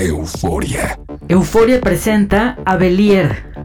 Euforia. Euforia presenta a Belier.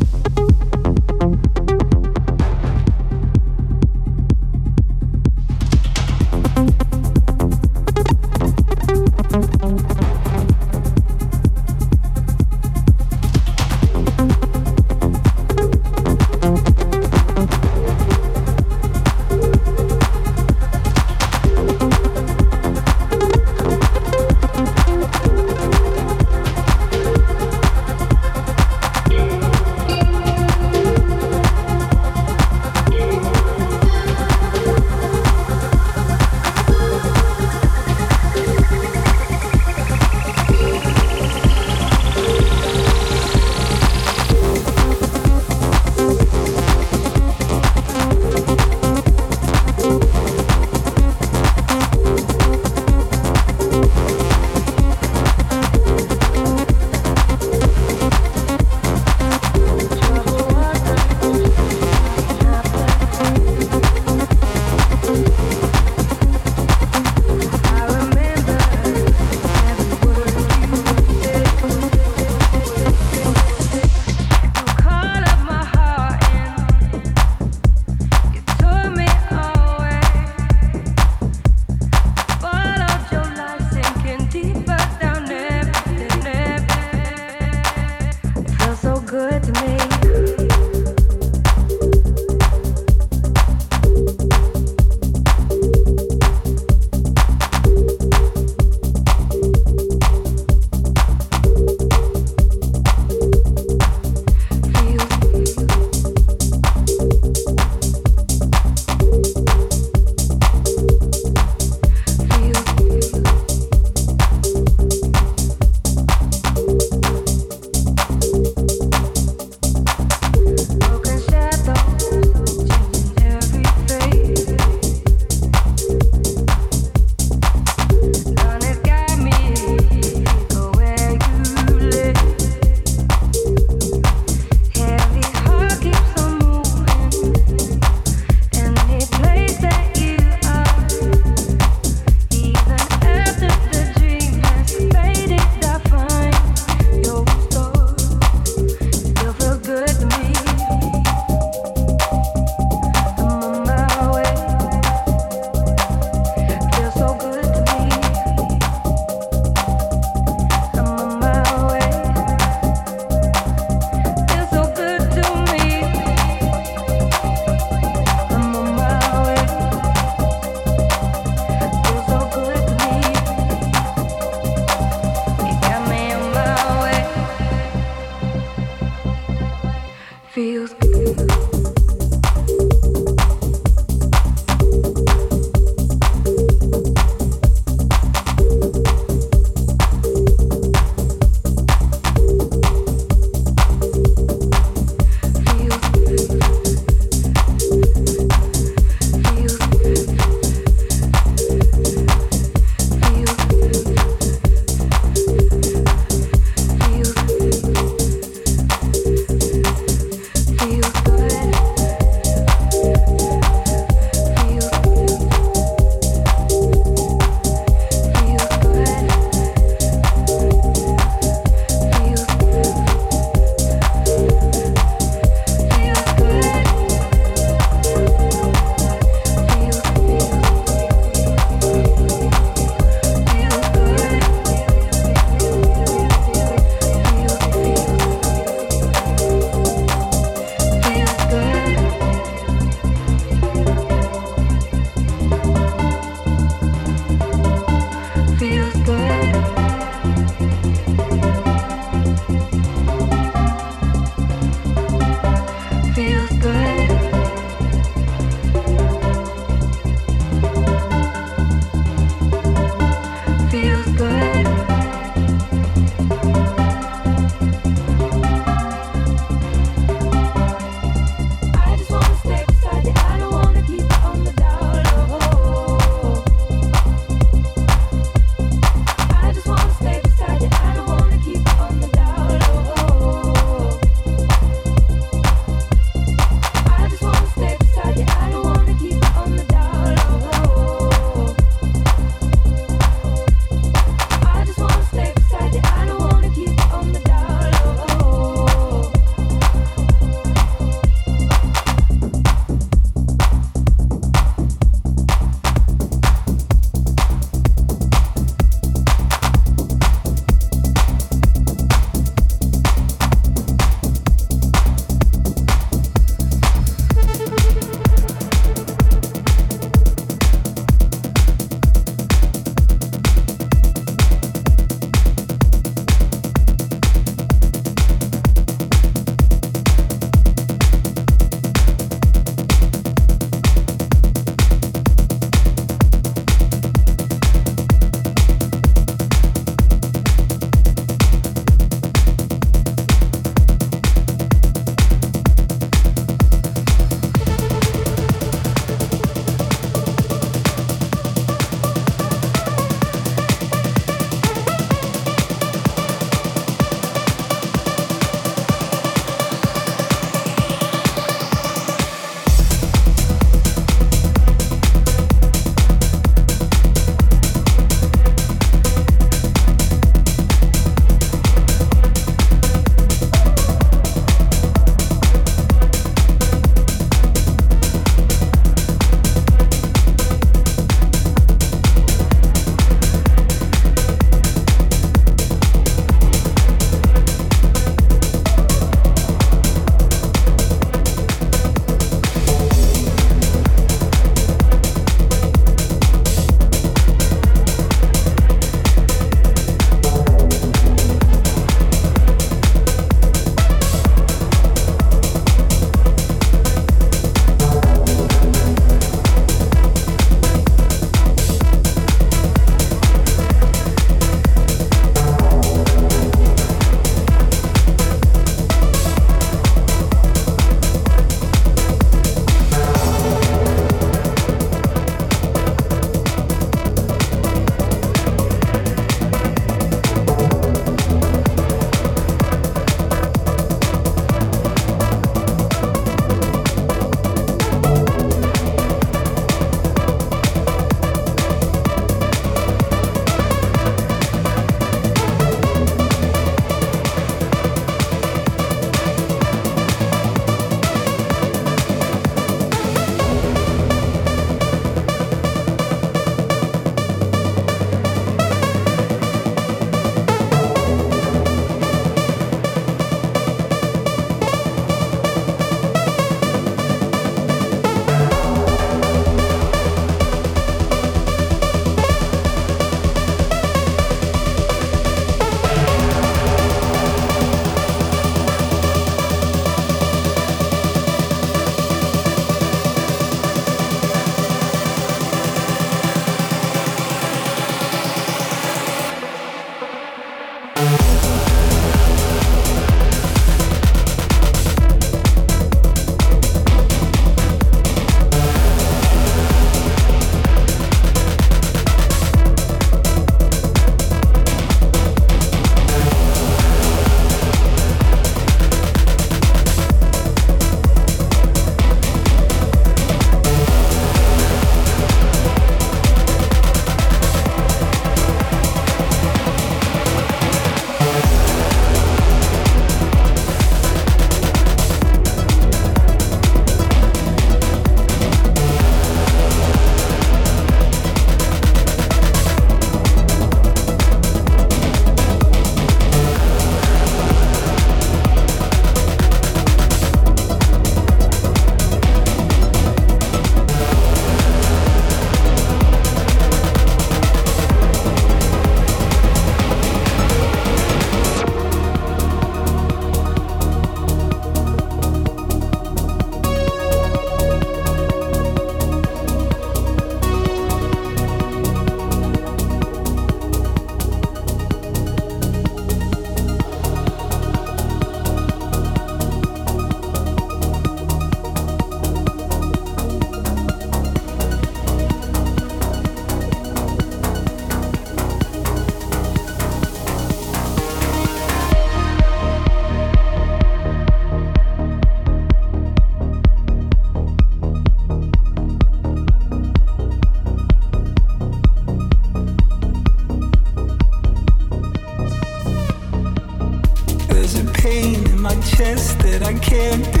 Can't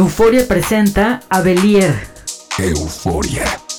Euforia presenta a Belier. Euforia.